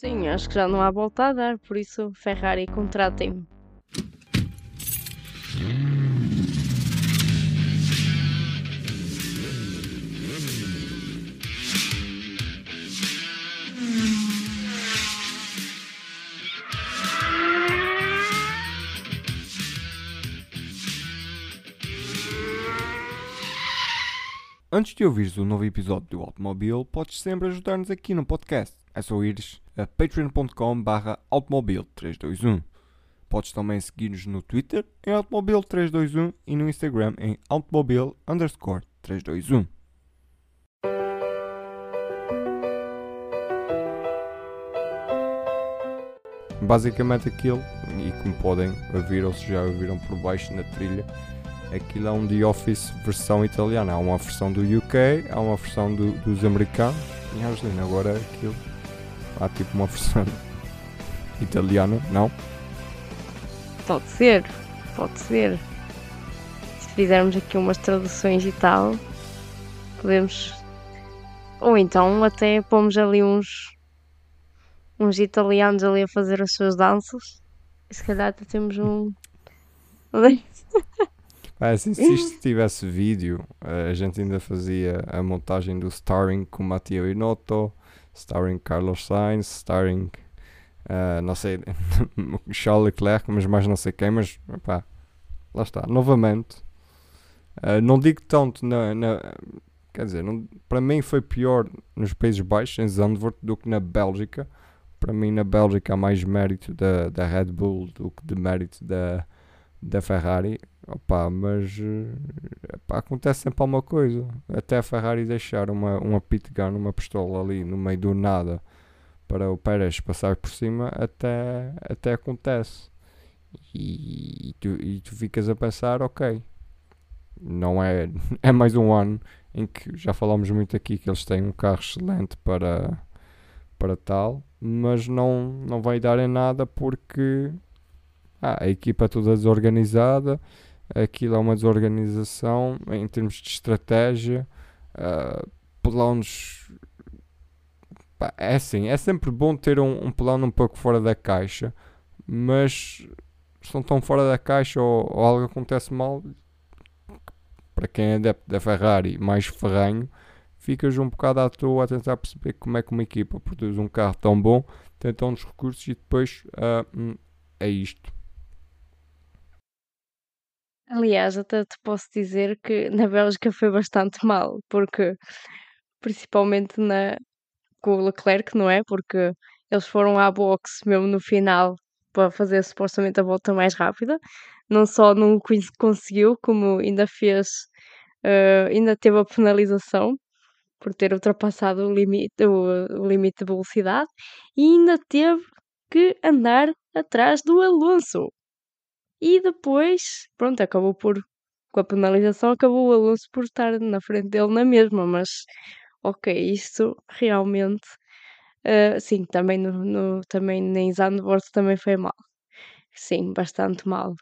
Sim, acho que já não há volta a dar, por isso Ferrari contratem-me. Antes de ouvires o novo episódio do Automobile, podes sempre ajudar-nos aqui no podcast. É só ires a patreon.com barra automobile321. Podes também seguir-nos no Twitter em automobile321 e no Instagram em underscore 321. Basicamente aquilo, e como podem ouvir ou se já ouviram por baixo na trilha, aquilo é um The Office versão italiana. Há uma versão do UK, há uma versão do- dos americanos. E Argelina, agora aquilo. Há tipo uma versão italiana, não? Pode ser, pode ser. Se fizermos aqui umas traduções e tal, podemos. Ou então até pomos ali uns. uns italianos ali a fazer as suas danças. E se calhar até temos um. Ah, assim, se isto tivesse vídeo, eh, a gente ainda fazia a montagem do starring com Matteo Inotto, starring Carlos Sainz, starring, eh, não sei, Charles Leclerc, mas mais não sei quem, mas lá está, novamente. eh, não digo tanto na, na- quer dizer, não- para mim foi pior nos Países Baixos, em Zandvoort, do que na Bélgica. Para mim, na Bélgica há mais mérito da, da Red Bull do que de mérito da, da Ferrari. Opa, mas eh, acontece sempre alguma coisa. Até a Ferrari deixar uma, uma pit gun, uma pistola ali no meio do nada para o Pérez passar por cima, até, até acontece. E, tu, e tu ficas a pensar, ok, não é, é mais um ano em que já falámos muito aqui que eles têm um carro excelente para, para tal, mas não, não vai dar em nada porque ah, a equipa é toda desorganizada, aquilo é uma desorganização em termos de estratégia, ah, planos. pá, é assim, é sempre bom ter um, um plano um pouco fora da caixa, mas estão tão fora da caixa ou, ou algo acontece mal, para quem é adepto da Ferrari mais ferranho, ficas um bocado à toa a tentar perceber como é que uma equipa produz um carro tão bom, tem tantos recursos e depois hum, é isto. Aliás, até te posso dizer que na Bélgica foi bastante mal, porque principalmente na, com o Leclerc, não é? Porque eles foram à boxe mesmo no final para fazer supostamente a volta mais rápida. Não só não conseguiu, como ainda fez, eh, ainda teve a penalização por ter ultrapassado o limite, o, o limite de velocidade e ainda teve que andar atrás do Alonso. E depois, pronto, acabou por, com a penalização, acabou o Alonso por estar na frente dele na mesma, mas ok, isso realmente, eh, sim, também, no, no- também em Zandvoort também foi mal. Sim, bastante mal.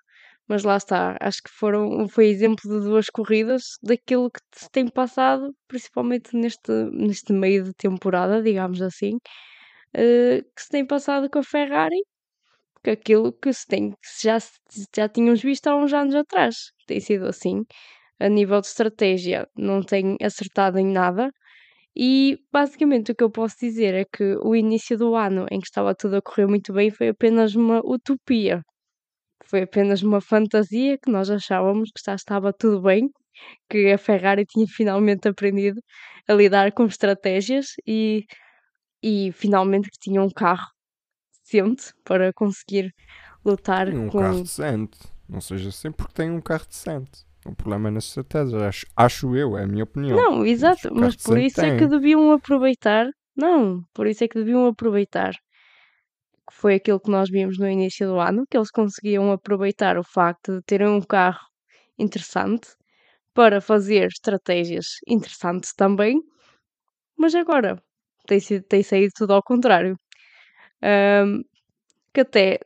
Mas lá está, acho que foram, foi exemplo de duas corridas daquilo que se tem passado, principalmente neste, neste meio de temporada, digamos assim, eh, que se tem passado com a Ferrari, aquilo que se tem, já, já tínhamos visto há uns anos atrás. Tem sido assim. A nível de estratégia, não tem acertado em nada. E basicamente o que eu posso dizer é que o início do ano em que estava tudo a correr muito bem foi apenas uma utopia. Foi apenas uma fantasia que nós achávamos que já estava tudo bem, que a Ferrari tinha finalmente aprendido a lidar com estratégias e, e finalmente que tinha um carro decente para conseguir lutar Tem um com. carro decente. Não seja assim porque tem um carro decente. O problema é nas estratégias. Acho, acho eu, é a minha opinião. Não, exato, mas por isso é que tem. deviam aproveitar. Não, por isso é que deviam aproveitar. Que foi aquilo que nós vimos no início do ano, que eles conseguiam aproveitar o facto de terem um carro interessante para fazer estratégias interessantes também, mas agora tem, tem saído tudo ao contrário. Ahm, que até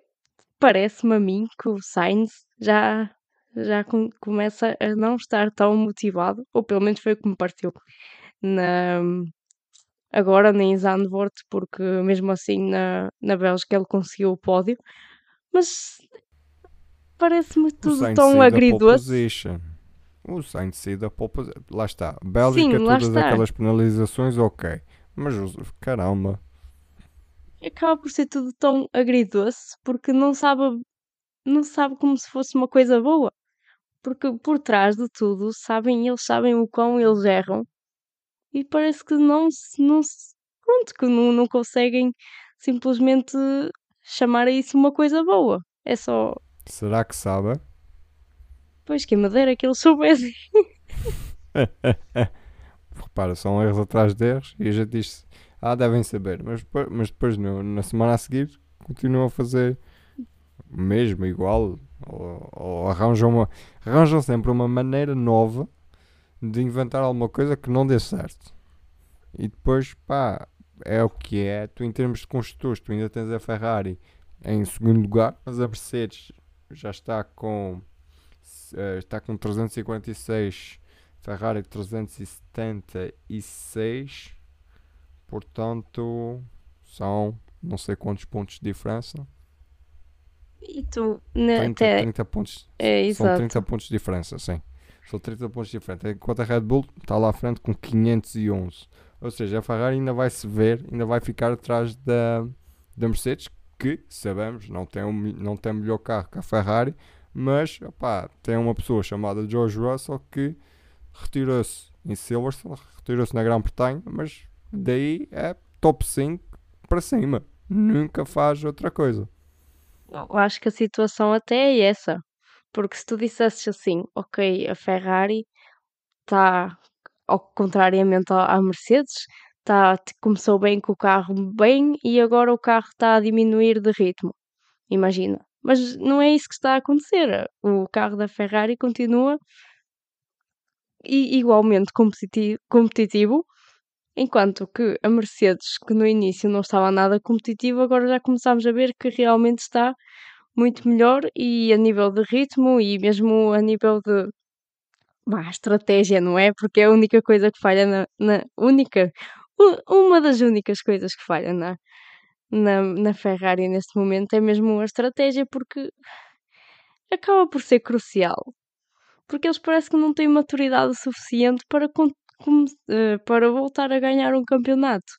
parece-me a mim que o Sainz já, já com- começa a não estar tão motivado, ou pelo menos foi o que me pareceu na, agora nem Zandvoort, porque mesmo assim na, na Bélgica ele conseguiu o pódio. Mas parece-me tudo tão agridoce. O Sainz sair da pole Lá está. Bélgica, Sim, todas está. aquelas penalizações, ok. Mas caramba. Acaba por ser tudo tão agridoce porque não sabe, não sabe como se fosse uma coisa boa. Porque por trás de tudo, sabem, eles sabem o quão eles erram e parece que não se, não pronto, que não, não conseguem simplesmente chamar a isso uma coisa boa. É só. Será que sabe? Pois, que madeira que eles soubessem. Repara, são erros atrás de erros e a gente diz, ah, devem saber, mas depois, mas depois não, na semana a seguir continuam a fazer mesmo igual ou, ou arranjam, uma, arranjam sempre uma maneira nova de inventar alguma coisa que não dê certo. E depois, pá, é o que é. Tu, em termos de construtores, tu ainda tens a Ferrari em segundo lugar, mas a Mercedes já está com uh, está com 356, Ferrari 376, portanto são não sei quantos pontos de diferença. E tu, 30, até... 30 pontos. É, são 30 pontos de diferença, sim. São 30 pontos de diferença. Enquanto a Red Bull está lá à frente com 511. Ou seja, a Ferrari ainda vai se ver, ainda vai ficar atrás da, da Mercedes, que sabemos não tem, um, não tem melhor carro que a Ferrari, mas opá, tem uma pessoa chamada George Russell que retirou-se em Silverstone, retirou-se na Grã-Bretanha, mas daí é top 5 para cima. Nunca faz outra coisa. Eu acho que a situação até é essa. Porque se tu dissesses assim, ok, a Ferrari está, ao contrariamente à Mercedes, tá, começou bem com o carro bem e agora o carro está a diminuir de ritmo. Imagina. Mas não é isso que está a acontecer. O carro da Ferrari continua igualmente competitivo, competitivo enquanto que a Mercedes, que no início não estava nada competitiva, agora já começamos a ver que realmente está muito melhor e a nível de ritmo e mesmo a nível de bah, estratégia, não é? Porque é a única coisa que falha na, na única, uma das únicas coisas que falha na, na, na Ferrari neste momento é mesmo a estratégia, porque acaba por ser crucial. Porque eles parece que não têm maturidade suficiente para, para voltar a ganhar um campeonato.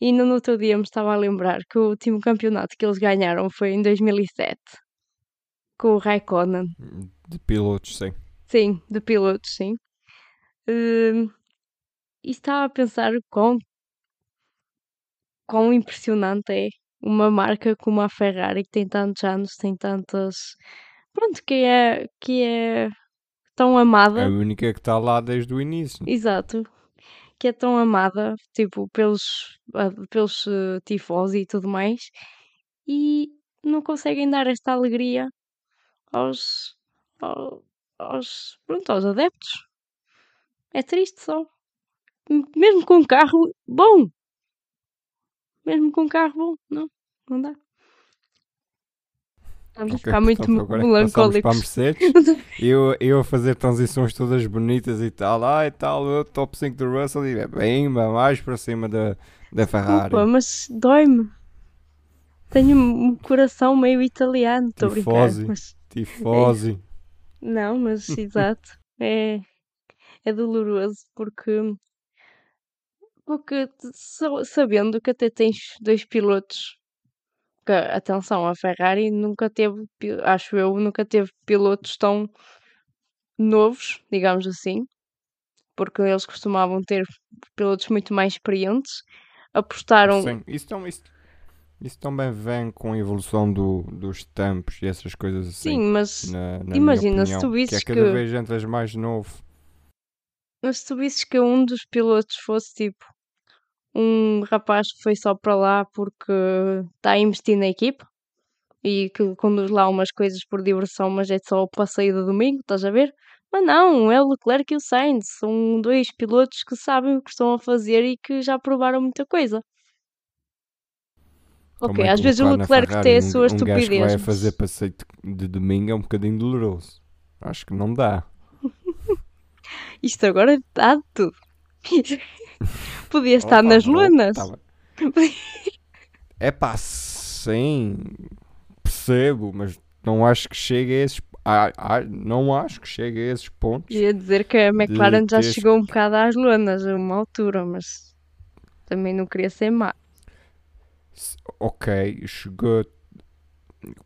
E ainda no outro dia me estava a lembrar que o último campeonato que eles ganharam foi em 2007 com o Raikkonen. De pilotos, sim. Sim, de pilotos, sim. Uh, e estava a pensar quão quão impressionante é uma marca como a Ferrari, que tem tantos anos, tem tantas. Pronto, que é, que é tão amada. A única que está lá desde o início. Exato. Que é tão amada, tipo, pelos, pelos uh, tifós e tudo mais, e não conseguem dar esta alegria aos, aos, aos, pronto, aos adeptos. É triste só. Mesmo com um carro bom, mesmo com um carro bom, não, não dá. Vamos okay, ficar muito melancólicos. Para Mercedes, eu, eu a fazer transições todas bonitas e tal, ah, e tal, o top 5 do Russell e é bem mais para cima da, da Ferrari. Opa, mas dói-me. Tenho um coração meio italiano, estou a brincar. Mas... Tifose. É... Não, mas exato. É, é doloroso porque porque sabendo que até tens dois pilotos, que, atenção, a Ferrari nunca teve, acho eu, nunca teve pilotos tão novos, digamos assim, porque eles costumavam ter pilotos muito mais experientes. Apostaram. Sim, isso, isso, isso também vem com a evolução do, dos tempos e essas coisas assim. Sim, mas na, na imagina opinião, se tu visses que. É cada que... vez entras mais novo. Mas se tu visses que um dos pilotos fosse tipo um rapaz que foi só para lá porque está a investir na equipe e que conduz lá umas coisas por diversão, mas é só o passeio de domingo, estás a ver? Mas não, é o Leclerc e o Sainz, são dois pilotos que sabem o que estão a fazer e que já provaram muita coisa. Ok, é às vezes o Leclerc tem a sua um, estupidez. Um que vai fazer passeio de domingo é um bocadinho doloroso. Acho que não dá. Isto agora dá de tudo. Podia estar Opa, nas pronto, lunas. tá. É pá, sim, percebo, mas não acho que chegue a esses. ah, ah, não acho que chegue a esses pontos. Ia dizer que a McLaren já chegou um bocado às lunas a uma altura, mas também não queria ser má. Ok, chegou.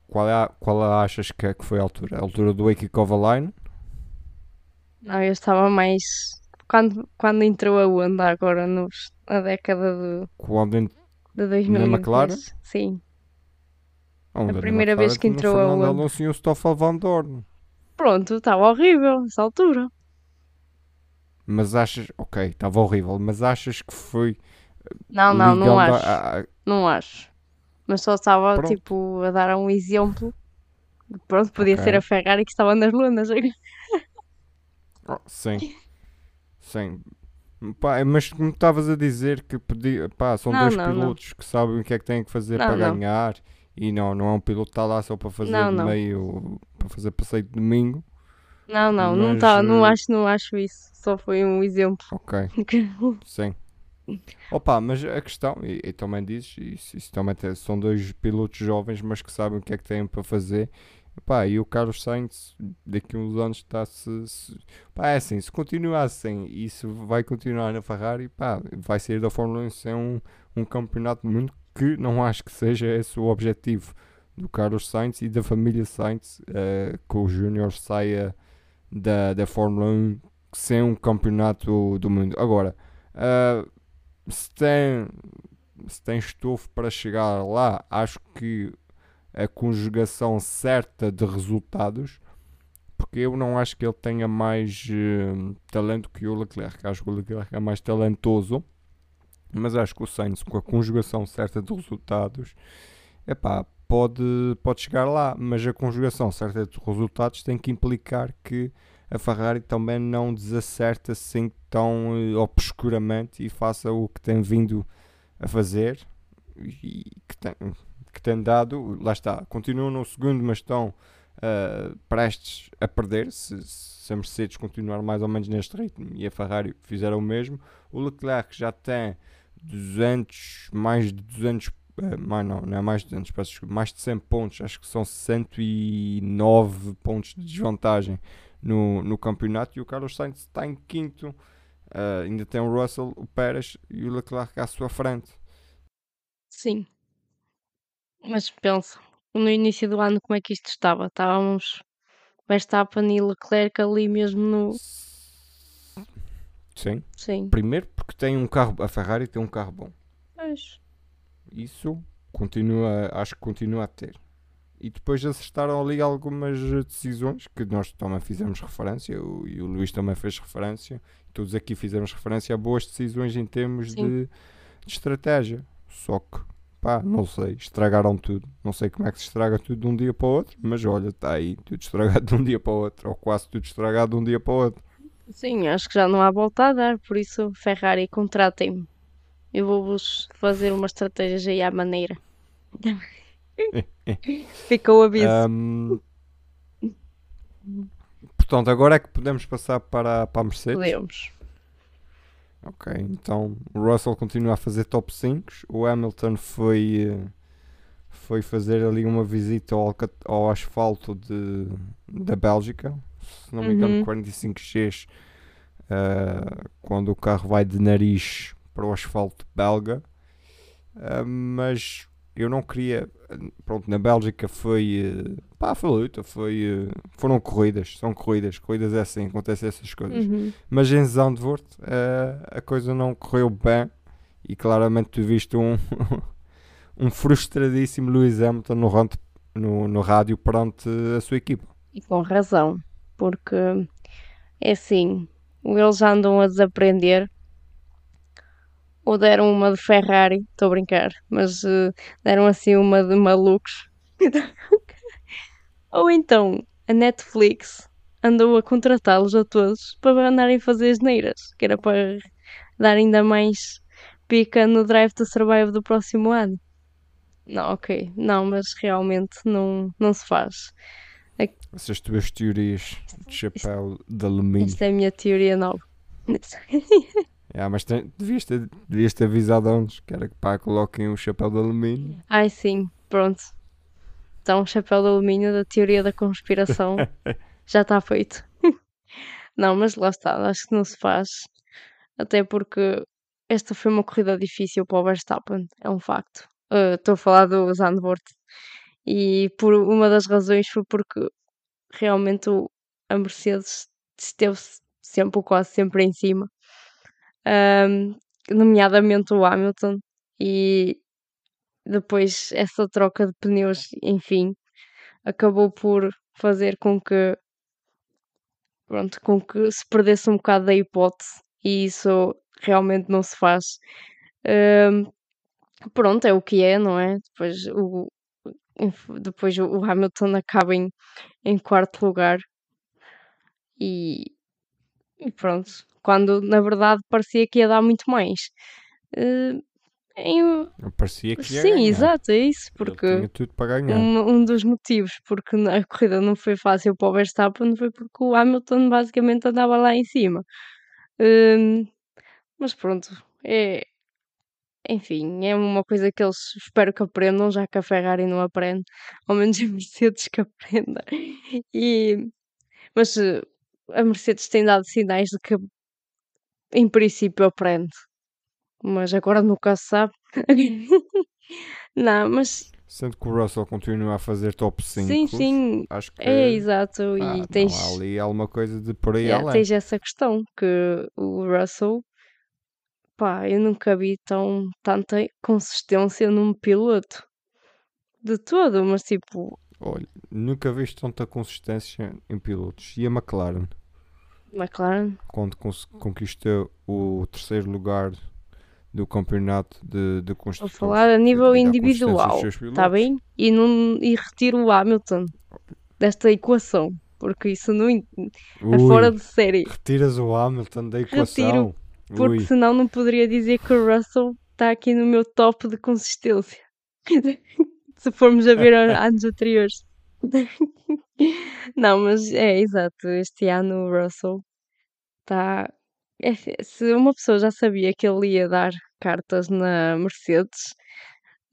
Qual, é, a- qual é achas que, é que foi a altura? A altura do Wake Kovalainen? Não, eu estava mais. Quando, quando entrou a onda agora, nos, na década de, Quando ent- de 2010. McLaren? Sim. onde? Na primeira vez que entrou a Fernando. Alonso e o Stoffel Van Dorn. Pronto, estava horrível nessa altura. Mas achas. Ok, estava horrível, mas achas que foi. Não, não, não a- acho. a- a- Não acho. Mas só estava, Pronto. tipo, a dar um exemplo. Pronto, podia Ok. ser a Ferrari que estava nas lunas. Oh, sim. Sim. Pá, mas como estavas a dizer que podia, pá, são Não, dois não, não. pilotos que sabem o que é que têm que fazer Não, para não. ganhar e não, não é um piloto que está lá só para fazer Não, não. meio para fazer passeio de domingo. Não, não, não, Mas, tá, não, eh, acho, não acho isso. Só foi um exemplo. Ok, sim. Opa, mas a questão, e, e também dizes, isso, isso também tem- são dois pilotos jovens, mas que sabem o que é que têm para fazer. Pá, e o Carlos Sainz daqui a uns anos está-se. se- Pá, é assim, se continua assim, isso vai continuar na Ferrari, pá, vai sair da Fórmula 1 sem um, um campeonato do mundo que não acho que seja esse o objetivo do Carlos Sainz e da família Sainz, eh, que o Júnior saia da, da Fórmula 1 sem um campeonato do mundo. Agora, ah, se tem, se tem estofo para chegar lá, acho que a conjugação certa de resultados, porque eu não acho que ele tenha mais eh, talento que o Leclerc. Acho que o Leclerc é mais talentoso, mas acho que o Sainz, com a conjugação certa de resultados, epá, pode, pode chegar lá. Mas a conjugação certa de resultados tem que implicar que a Ferrari também não desacerta assim tão eh, obscuramente e faça o que tem vindo a fazer e que tem, que tem dado, lá está, continuam no segundo, mas estão ah, prestes a perder se, se a Mercedes continuar mais ou menos neste ritmo e a Ferrari fizer o mesmo. O Leclerc já tem 200, mais de 200 eh, mais não, não é mais de 200, peço mais de 100 pontos, acho que são 109 pontos de desvantagem no, no campeonato e o Carlos Sainz está em quinto. Ah, ainda tem o Russell, o Pérez e o Leclerc à sua frente. Sim. Mas pensa, no início do ano como é que isto estava? Estávamos Verstappen e Leclerc ali mesmo no. Sim, Sim. primeiro porque tem um carro, a Ferrari tem um carro bom. Pois. Isso continua, acho que continua a ter. E depois acertaram ali algumas decisões que nós também fizemos referência, o, e o Luís também fez referência, todos aqui fizemos referência a boas decisões em termos de, de estratégia. Só que, pá, não sei, estragaram tudo. Não sei como é que se estraga tudo de um dia para o outro, mas olha, está aí tudo estragado de um dia para o outro, ou quase tudo estragado de um dia para o outro. Sim, acho que já não há volta a dar, por isso, Ferrari, contratem-me. Eu vou-vos fazer uma estratégia aí à maneira. Fica o aviso. Ahm, portanto, agora é que podemos passar para, para a Mercedes. Podemos. Ok, então o Russell continua a fazer top 5. O Hamilton foi, eh, foi fazer ali uma visita ao, ao asfalto de, da Bélgica. Se não me engano, Uhum. 45Gs. eh, quando o carro vai de nariz para o asfalto belga. Ah, mas eu não queria. Pronto, na Bélgica foi. eh, pá, foi luta. Foi, eh, foram corridas. São corridas. Corridas é assim, acontecem essas coisas. Uhum. Mas em Zandvoort eh, a coisa não correu bem e claramente tu viste um, um frustradíssimo Lewis Hamilton no, rant- no, no rádio perante a sua equipa. E com razão, porque é assim, eles andam a desaprender. Ou deram uma de Ferrari, estou a brincar, mas eh, deram assim uma de malucos. Ou então a Netflix andou a contratá-los a todos para andarem a fazer as neiras, que era para dar ainda mais pica no Drive to Survive do próximo ano. Não, ok, não, mas realmente não, não se faz. Essas tuas teorias de chapéu de alumínio. Esta é a minha teoria nova. Yeah, mas tem- devias, ter, devias ter avisado antes, que era que pá, coloquem um chapéu de alumínio. Ai sim, pronto. Então, chapéu de alumínio da teoria da conspiração já está feito. não, mas lá está, acho que não se faz. Até porque esta foi uma corrida difícil para o Verstappen, é um facto. Uh, Estou a falar do Zandvoort. E por uma das razões foi porque realmente o- a Mercedes esteve sempre, ou quase sempre em cima. Ahm, nomeadamente o Hamilton. E depois essa troca de pneus, enfim, acabou por fazer com que pronto, com que se perdesse um bocado da hipótese e isso realmente não se faz. Ahm, pronto, é o que é, não é? Depois o, depois o Hamilton acaba em, em quarto lugar e, e pronto, quando na verdade parecia que ia dar muito mais. Eh, em- Parecia que ia sim, ganhar. exato, é isso, Ele porque tinha tudo para ganhar. um, um dos motivos porque a corrida não foi fácil para o Verstappen foi porque o Hamilton basicamente andava lá em cima. Hum, mas pronto, é, enfim, é uma coisa que eles espero que aprendam, já que a Ferrari não aprende, ao menos a Mercedes que aprenda. E, mas eh, a Mercedes tem dado sinais de que em princípio aprende, mas agora nunca se sabe. não, mas Sendo que o Russell continua a fazer top 5. sim, sim, Acho que é exato. pá, e não tens, há ali alguma coisa de por aí yeah, além. tens essa questão que o Russell, pá, eu nunca vi tão tanta consistência num piloto de todo, mas tipo, Olha, nunca viste tanta consistência em pilotos. E a McLaren, McLaren, quando conquistou o terceiro lugar do campeonato de, de vou construtores. falar a nível individual, está bem? E, não, e retiro o Hamilton desta equação, porque isso não in- é Ui, fora de série. Retiras o Hamilton da equação. Porque Ui, senão não poderia dizer que o Russell está aqui no meu top de consistência. Se formos a ver anos anteriores. Não, mas é exato. Este ano o Russell está. é, se uma pessoa já sabia que ele ia dar cartas na Mercedes,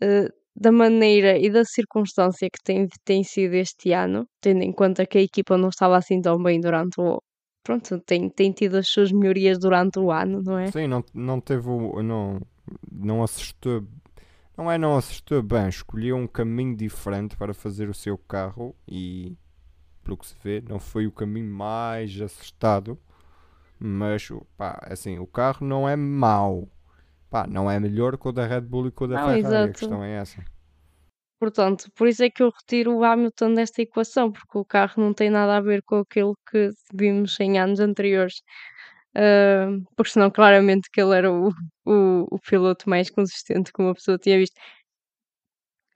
eh, da maneira e da circunstância que tem, tem sido este ano, tendo em conta que a equipa não estava assim tão bem durante o. Pronto, tem, tem tido as suas melhorias durante o ano, não é? sim, não, não teve. Não, não acertou. Não é não acertou bem, escolheu um caminho diferente para fazer o seu carro e, pelo que se vê, não foi o caminho mais acertado. Mas, o- pá, assim, o carro não é mau. Pá, não é melhor que o da Red Bull e que o da Não, Ferrari. A exato. questão é essa. Portanto, por isso é que eu retiro o Hamilton desta equação, porque o carro não tem nada a ver com aquilo que vimos em anos anteriores. Ah, porque senão, claramente, que ele era o, o, o piloto mais consistente que uma pessoa tinha visto.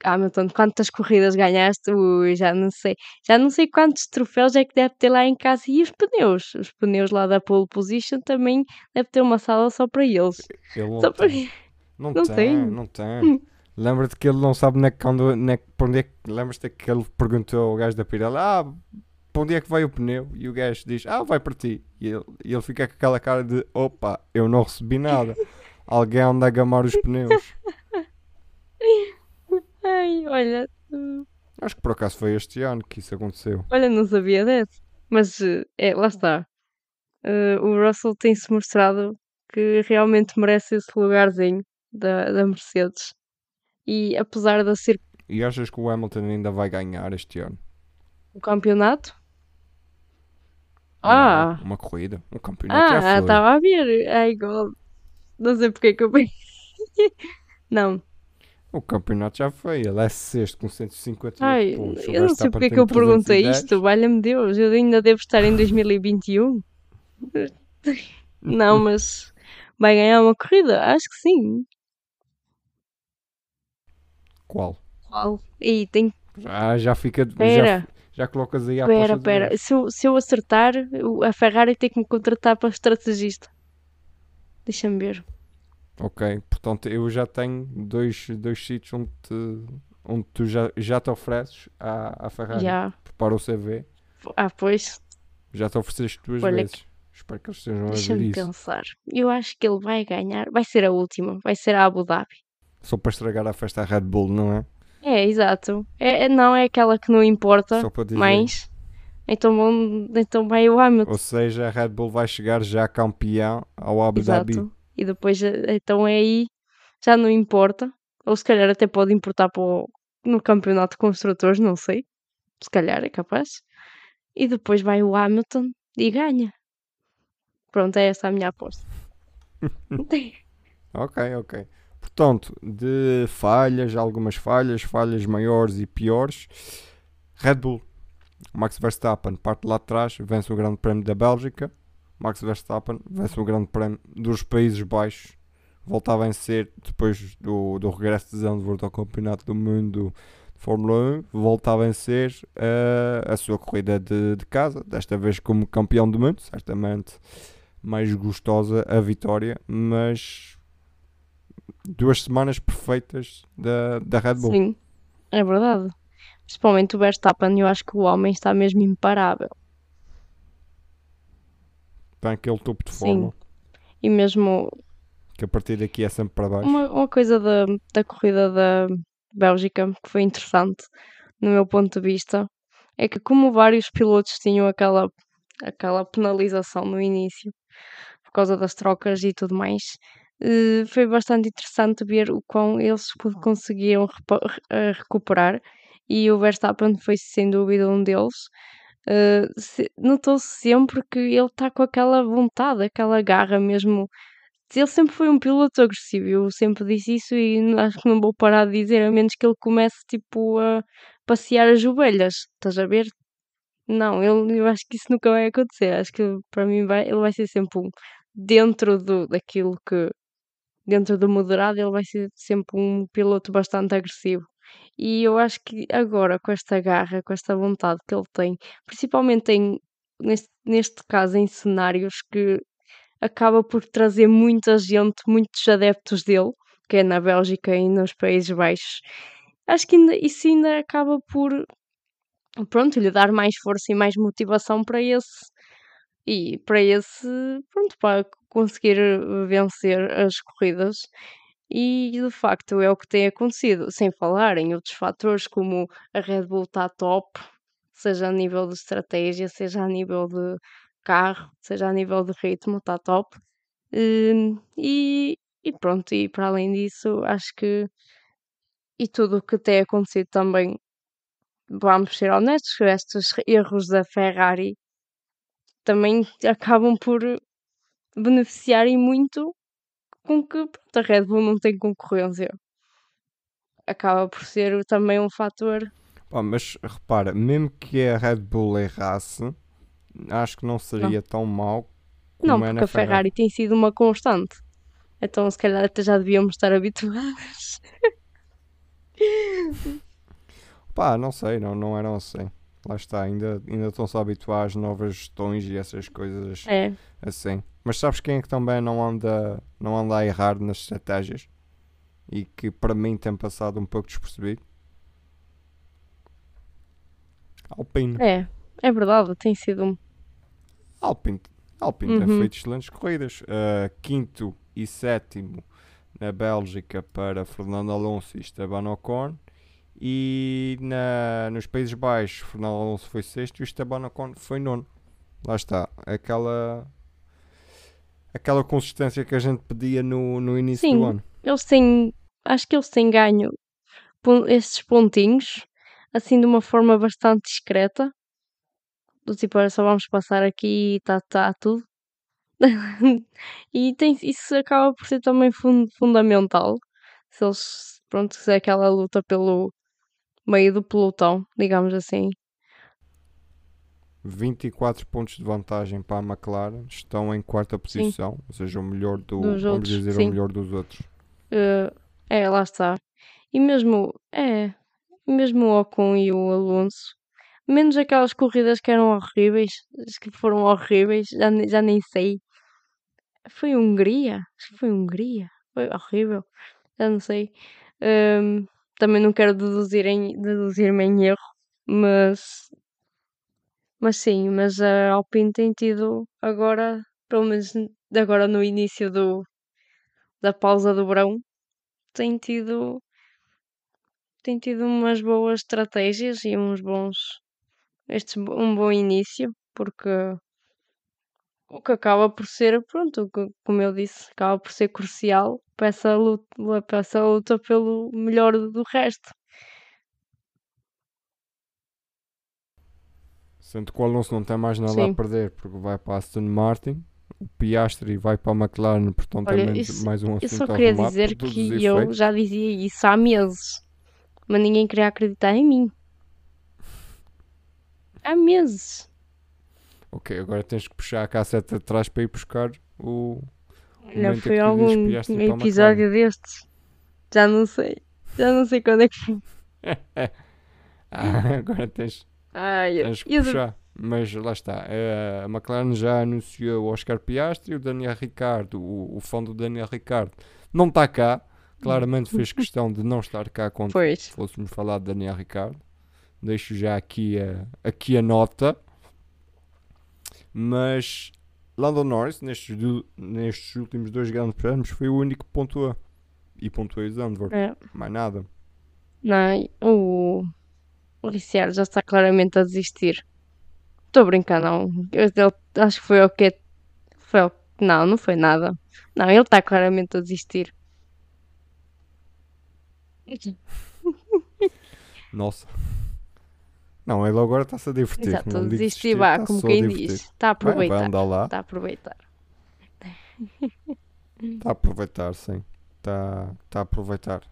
Hamilton, quantas corridas ganhaste? Ui, já não sei. Já não sei quantos troféus é que deve ter lá em casa. E os pneus? Os pneus lá da pole position também deve ter uma sala só para eles. Ele não Só para... Não, Não tem, tem. não tem. Lembra-te que ele não sabe nem quando, nem para onde é que. Lembras-te que ele perguntou ao gajo da Pirelli: Ah, para onde é que vai o pneu? E o gajo diz: Ah, vai para ti. E ele, ele fica com aquela cara de: Opa, eu não recebi nada. Alguém anda a gamar os pneus. Ai, olha, Acho que por acaso foi este ano que isso aconteceu. olha, não sabia dessa. Mas, eh, é, lá está. Eh, o Russell tem-se mostrado que realmente merece esse lugarzinho da, da Mercedes. E apesar de ser E achas que o Hamilton ainda vai ganhar este ano? o campeonato. Ah! uma corrida. Um campeonato já Ah, foi. estava a ver. Ai, God. Não sei porque é que eu. Não. O campeonato já foi. Ele é sexto com 158 Ai, pontos. Eu não sei Verstappen porque é que eu perguntei 310. isto. Valha-me Deus, eu ainda devo estar em 2021. Não, mas vai ganhar uma corrida? Acho que sim. Qual? Qual? E tem. Já, já fica. Já, Pera, já colocas aí a pera, pera. Se eu, se eu acertar, a Ferrari tem que me contratar para estrategista. Deixa-me ver. Ok, portanto eu já tenho dois, dois sítios onde, te- onde tu já, já te ofereces à, à Ferrari. Já. Prepara o CV. Ah, pois. Já te ofereceste duas Olha vezes. Espero que eles estejam a ver Deixa-me isso. pensar. Eu acho que ele vai ganhar. Vai ser a última. Vai ser a Abu Dhabi. Só para estragar a festa à Red Bull, não é? É, exato. É, é- não é aquela que não importa Só para dizer. mais. Então, vão- então vai o Hamilton. Ou seja, a Red Bull vai chegar já campeão ao Abu Dhabi. Exato. E depois, eh, então é aí, já não importa. Ou se calhar até pode importar para o- no campeonato de construtores, não sei. Se calhar é capaz. E depois vai o Hamilton e ganha. Pronto, é essa a minha aposta. Ok, ok. Portanto, de falhas, algumas falhas, falhas maiores e piores. Red Bull. Max Verstappen parte lá atrás, vence o Grande Prémio da Bélgica. Max Verstappen vence o Grande Prémio dos Países Baixos. Volta a vencer depois do, do regresso de Zandvoort ao Campeonato do Mundo de Fórmula 1. Volta a vencer eh, a sua corrida de, de casa, desta vez como campeão do mundo. Certamente mais gostosa a vitória, mas duas semanas perfeitas da, da Red Bull. Sim, é verdade. Principalmente o Verstappen, eu acho que o homem está mesmo imparável. Tem aquele topo de Sim. forma E mesmo que a partir daqui é sempre para baixo. uma, uma coisa da, da corrida da Bélgica que foi interessante, no meu ponto de vista, é que como vários pilotos tinham aquela, aquela penalização no início, por causa das trocas e tudo mais, foi bastante interessante ver o quão eles co- conseguiam eh, recuperar e o Verstappen foi sem dúvida um deles. Eh, se- Notou-se sempre que ele está com aquela vontade, aquela garra mesmo. Ele sempre foi um piloto agressivo, eu sempre disse isso e acho que não vou parar de dizer, a menos que ele comece tipo a passear as ovelhas, estás a ver? Não, ele, eu acho que isso nunca vai acontecer. Acho que para mim vai, ele vai ser sempre um dentro do, daquilo que dentro do moderado, ele vai ser sempre um piloto bastante agressivo. E eu acho que agora, com esta garra, com esta vontade que ele tem, principalmente em, neste, neste caso em cenários que acaba por trazer muita gente, muitos adeptos dele, que é na Bélgica e nos Países Baixos, acho que ainda, isso ainda acaba por pronto, lhe dar mais força e mais motivação para esse e para esse, pronto, para conseguir eh, vencer as corridas. E de facto é o que tem acontecido, sem falar em outros fatores como a Red Bull está top, seja a nível de estratégia, seja a nível de carro, seja a nível de ritmo, está top. Hum, E, e pronto, e para além disso, acho que e tudo o que tem acontecido também, vamos ser honestos, estes erros da Ferrari também acabam por beneficiar e muito com que pronto, a Red Bull não tem concorrência. Acaba por ser também um fator. Mas repara, mesmo que a Red Bull errasse, acho que não seria tão mau como Não, é porque na a Ferrari tem sido uma constante. Então, se calhar, até já devíamos estar habituados. Pá, não sei, não, não eram assim. Lá está, ainda, ainda estão-se a habituar às novas gestões e essas coisas É, assim. Mas sabes quem é que também não anda, não anda a errar nas estratégias? E que para mim tem passado um pouco despercebido? Alpine. é, é verdade, tem sido um. Alpine, Alpine tem Uhum. feito excelentes corridas. Uh, quinto e sétimo na Bélgica para Fernando Alonso e Esteban Ocon. E na, nos Países Baixos, Fernando Alonso foi sexto e o Esteban Ocon foi nono. Lá está, aquela, aquela consistência que a gente pedia no, no início Sim. do ano. Eles têm. Acho que eles têm ganho esses pontinhos assim de uma forma bastante discreta. Do tipo, olha, só vamos passar aqui e está tá tudo. e tem, isso acaba por ser também fun- fundamental. Se eles, pronto, se é aquela luta pelo meio do pelotão, digamos assim. 24 pontos de vantagem para a McLaren, estão em quarta posição, ou seja, o melhor do, Dos vamos outros, dizer, sim. o melhor dos outros. Eh, é, lá está. E mesmo, é, mesmo o Ocon e o Alonso, menos aquelas corridas que eram horríveis, que foram horríveis, já, já nem sei. Foi Hungria? Acho que foi Hungria. Foi horrível. Já não sei. Ehm, também não quero deduzir em, deduzir-me em erro, mas, Mas sim, mas a Alpine tem tido agora, pelo menos agora no início do, da pausa do verão, tem tido tem tido umas boas estratégias e uns bons estes, um bom início, porque o que acaba por ser, pronto, como eu disse, acaba por ser crucial para essa luta, para essa luta pelo melhor do resto. Sendo que o Alonso não tem mais nada Sim. a perder, porque vai para a Aston Martin, o Piastri vai para a McLaren, portanto Olha, é isso, mais um assunto Eu só queria dizer que eu já dizia isso há meses, mas ninguém queria acreditar em mim. Há meses. Ok, agora tens que puxar a cassete atrás para ir buscar o. Já foi algum episódio destes. Já não sei. Já não sei quando é que foi. ah, agora tens, Ai, tens que puxar. Mas lá está. Eh, a McLaren já anunciou o Oscar Piastri, o Daniel Ricardo, o, o fã do Daniel Ricardo, não está cá. Claramente fez questão de não estar cá quando pois. fôssemos falar de Daniel Ricardo. Deixo já aqui a, aqui a nota. Mas Lando Norris, nestes, nestes últimos dois grandes prémios, foi o único que pontua. E pontuou Zandvoort. É. Mais nada. Não, o, o Ricciardo já está claramente a desistir. Estou a brincar, não. Eu, eu, acho que foi o que. Foi o, não, não foi nada. Não, ele está claramente a desistir. Nossa. Não, ele agora está-se a divertir. Exato, não desistir, vá, tá como quem diz. Está a aproveitar. Vai, vai lá. Está a aproveitar. Está a aproveitar, sim. Está, está a aproveitar.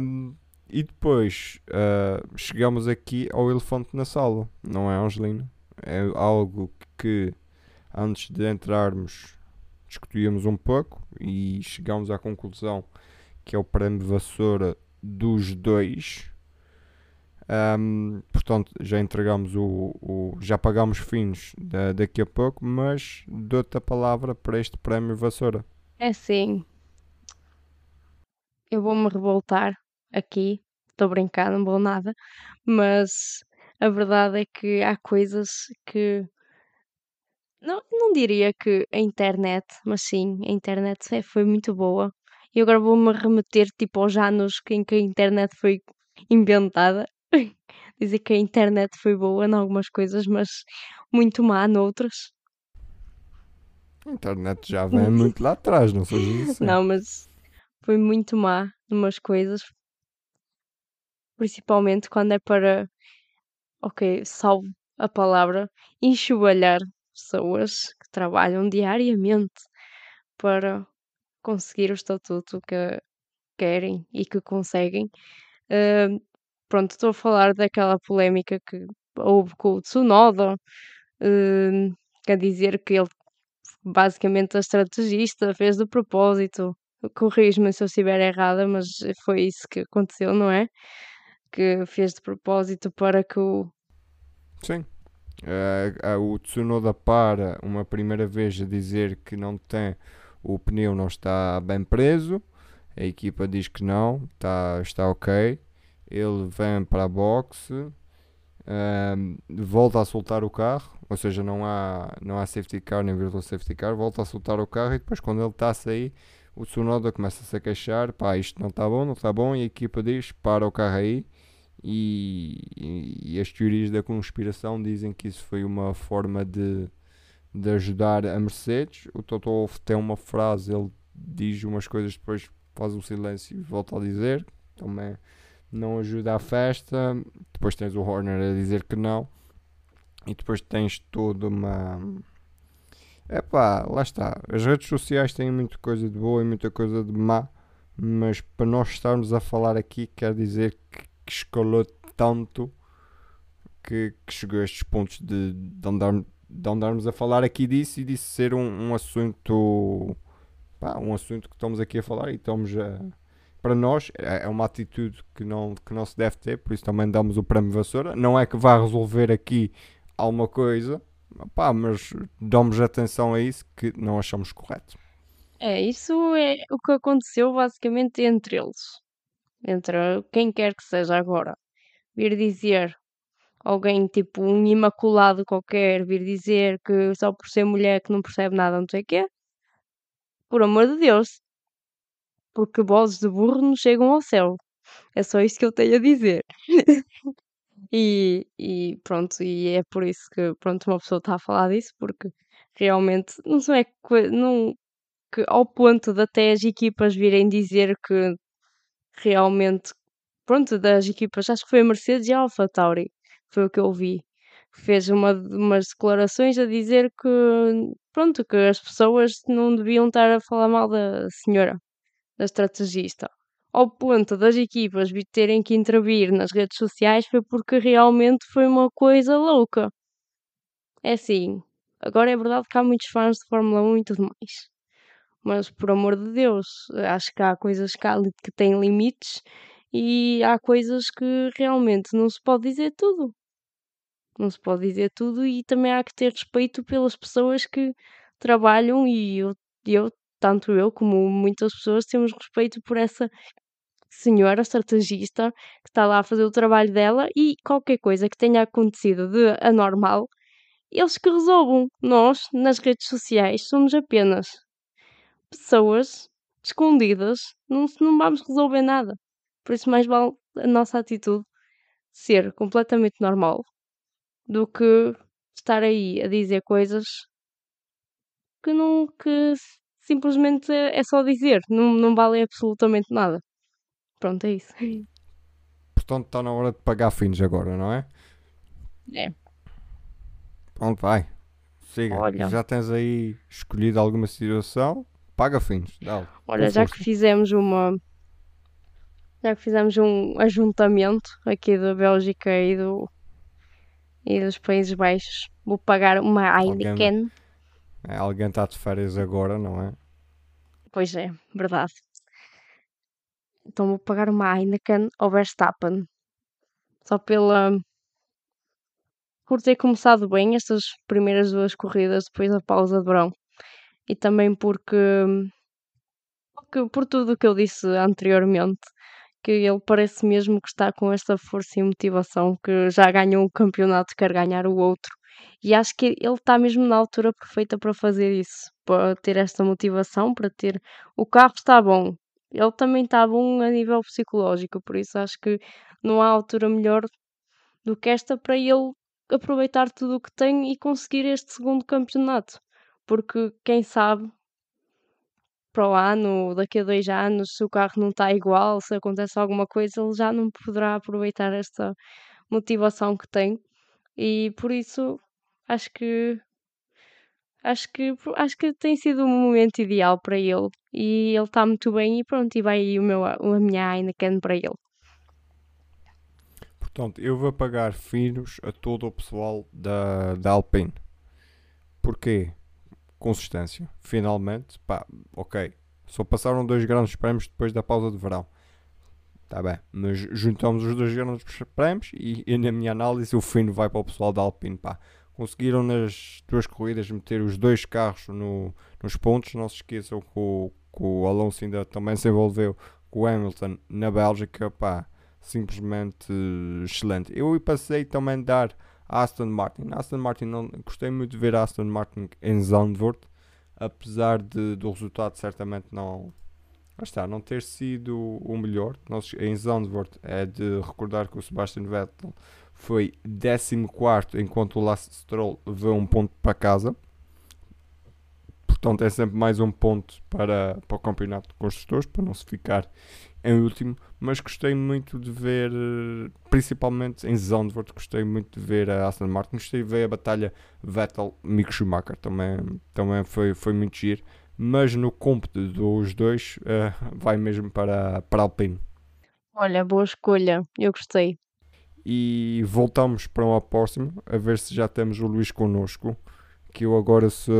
Um, e depois uh, chegamos aqui ao elefante na sala, não é, Angelina? É algo que antes de entrarmos discutíamos um pouco e chegamos à conclusão que é o prémio vassoura dos dois um, portanto, já entregamos o, o já pagamos fins da, daqui a pouco, mas dou-te a palavra para este prémio Vassoura. É sim. Eu vou-me revoltar aqui. Estou brincando, não vou nada. Mas a verdade é que há coisas que. Não, não diria que a internet, mas sim, a internet é, foi muito boa. E agora vou-me remeter tipo aos anos em que a internet foi inventada dizer que a internet foi boa em algumas coisas, mas muito má noutras. A internet já vem muito lá atrás, não seja assim. Não, mas foi muito má numas coisas. Principalmente quando é para, ok, salvo a palavra, enxovalhar pessoas que trabalham diariamente para conseguir o estatuto que querem e que conseguem. Uh, pronto, estou a falar daquela polémica que houve com o Tsunoda, quer dizer que ele basicamente a estrategista fez de propósito. Corrijo-me se eu estiver errada, mas foi isso que aconteceu, não é? Que fez de propósito para que o. Sim. Uh, uh, o Tsunoda para uma primeira vez a dizer que não tem o pneu não está bem preso, a equipa diz que não, está, está ok ele vem para a boxe, um, volta a soltar o carro, ou seja, não há, não há safety car nem virtual safety car, volta a soltar o carro e depois quando ele está a sair, o Tsunoda começa-se a queixar, pá, isto não está bom, não está bom, e a equipa diz, para o carro aí, e, e, e, as teorias da conspiração dizem que isso foi uma forma de, de ajudar a Mercedes. O Toto Wolff tem uma frase, ele diz umas coisas, depois faz um silêncio e volta a dizer, também não ajuda à festa. Depois tens o Horner a dizer que não. E depois tens toda uma. Epá, lá está. As redes sociais têm muita coisa de boa e muita coisa de má. Mas para nós estarmos a falar aqui, quer dizer que, que escalou tanto que, que, chegou a estes pontos de, de, andar, de andarmos a falar aqui disso e disso ser um, um assunto. Pá, um assunto que estamos aqui a falar e estamos a para nós é, é uma atitude que não, que não se deve ter, por isso também damos o prémio vassoura. Não é que vá resolver aqui alguma coisa, pá, mas damos atenção a isso que não achamos correto. É, isso é o que aconteceu basicamente entre eles. Entre quem quer que seja agora. Vir dizer, alguém tipo um imaculado qualquer vir dizer que só por ser mulher que não percebe nada, não sei o quê. Por amor de Deus. Porque vozes de burro não chegam ao céu. É só isso que eu tenho a dizer. e, e pronto, e é por isso que pronto, uma pessoa está a falar disso, porque realmente não é não, que ao ponto de até as equipas virem dizer que realmente pronto, das equipas, acho que foi a Mercedes e a Alfa Tauri, foi o que eu vi. Fez uma, umas declarações a dizer que pronto, que as pessoas não deviam estar a falar mal da senhora, da estrategista ao ponto das equipas terem que intervir nas redes sociais foi porque realmente foi uma coisa louca. É assim, agora é verdade que há muitos fãs de Fórmula 1 e tudo mais. Mas por amor de Deus, acho que há coisas que têm limites e há coisas que realmente não se pode dizer tudo. Não se pode dizer tudo e também há que ter respeito pelas pessoas que trabalham e eu, eu tanto eu como muitas pessoas temos respeito por essa senhora estrategista que está lá a fazer o trabalho dela e qualquer coisa que tenha acontecido de anormal, eles que resolvam. Nós, nas redes sociais, somos apenas pessoas escondidas, não, não vamos resolver nada. Por isso, mais vale a nossa atitude ser completamente normal do que estar aí a dizer coisas que não que simplesmente é só dizer, não, não vale absolutamente nada. Pronto, é isso. Portanto, está na hora de pagar fins agora, não é? É. Pronto, vai. Siga. Olha. Já tens aí escolhido alguma situação? Paga fins. Dá Olha, já que fizemos uma. Já que fizemos um ajuntamento aqui da Bélgica e, do, e dos Países Baixos, vou pagar uma Heineken. Alguém, alguém está de férias agora, não é? Pois é, verdade. Então vou pagar uma Heineken ao Verstappen. Só pela. por ter começado bem estas primeiras duas corridas depois da pausa de verão. E também porque. porque por tudo o que eu disse anteriormente, que ele parece mesmo que está com esta força e motivação, que já ganhou um campeonato, quer ganhar o outro. E acho que ele está mesmo na altura perfeita para fazer isso, para ter esta motivação, para ter. O carro está bom, ele também está bom a nível psicológico, por isso acho que não há altura melhor do que esta para ele aproveitar tudo o que tem e conseguir este segundo campeonato. Porque quem sabe para o ano, daqui a dois anos, se o carro não está igual, se acontece alguma coisa, ele já não poderá aproveitar esta motivação que tem. E por isso acho que acho que, acho que tem sido um momento ideal para ele e ele está muito bem e pronto, e vai aí o meu, a minha Heineken para ele. Portanto, eu vou pagar finos a todo o pessoal da, da Alpine. Porquê? Consistência. Finalmente, pá, ok. Só passaram dois grandes prémios depois da pausa de verão. Está bem, mas juntamos os dois grandes prémios e, e, na minha análise o fino vai para o pessoal da Alpine, pá conseguiram nas duas corridas meter os dois carros no, nos pontos. Não se esqueçam que o, que o Alonso ainda também se envolveu com o Hamilton na Bélgica. Pá, simplesmente excelente. Eu passei também a dar a Aston Martin. Aston Martin, não, gostei muito de ver a Aston Martin em Zandvoort, apesar de, do resultado certamente não. está, não ter sido o melhor. Nós, em Zandvoort é de recordar que o Sebastian Vettel foi 14 enquanto o Last Stroll levou um ponto para casa. Portanto, é sempre mais um ponto para, para o campeonato de construtores, para não se ficar em último. Mas gostei muito de ver, principalmente em Zandvoort, gostei muito de ver a Aston Martin. Gostei de ver a batalha Vettel-Mick Schumacher, também, também foi, foi muito giro. Mas no cômputo dos dois, uh, vai mesmo para, para Alpine. Olha, boa escolha, eu gostei e voltamos para uma próxima a ver se já temos o Luís connosco. Que eu agora se.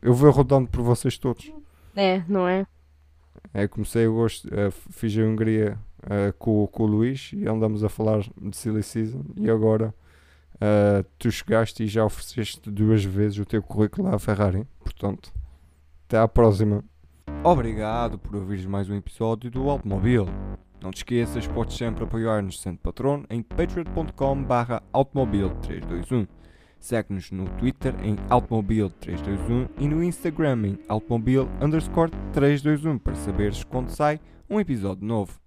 Eu vou rodando por vocês todos. É, não é? É, comecei gosto uh, fiz a Hungria uh, com, com o Luís e andamos a falar de Silly Season e agora uh, tu chegaste e já ofereceste duas vezes o teu currículo à Ferrari. Portanto, até à próxima. Obrigado por ouvires mais um episódio do Automóvel. Não te esqueças, podes sempre apoiar-nos sendo patrono em patreon.com barra automobil321. Segue-nos no Twitter em automobil321 e no Instagram em automobil 321 para saberes quando sai um episódio novo.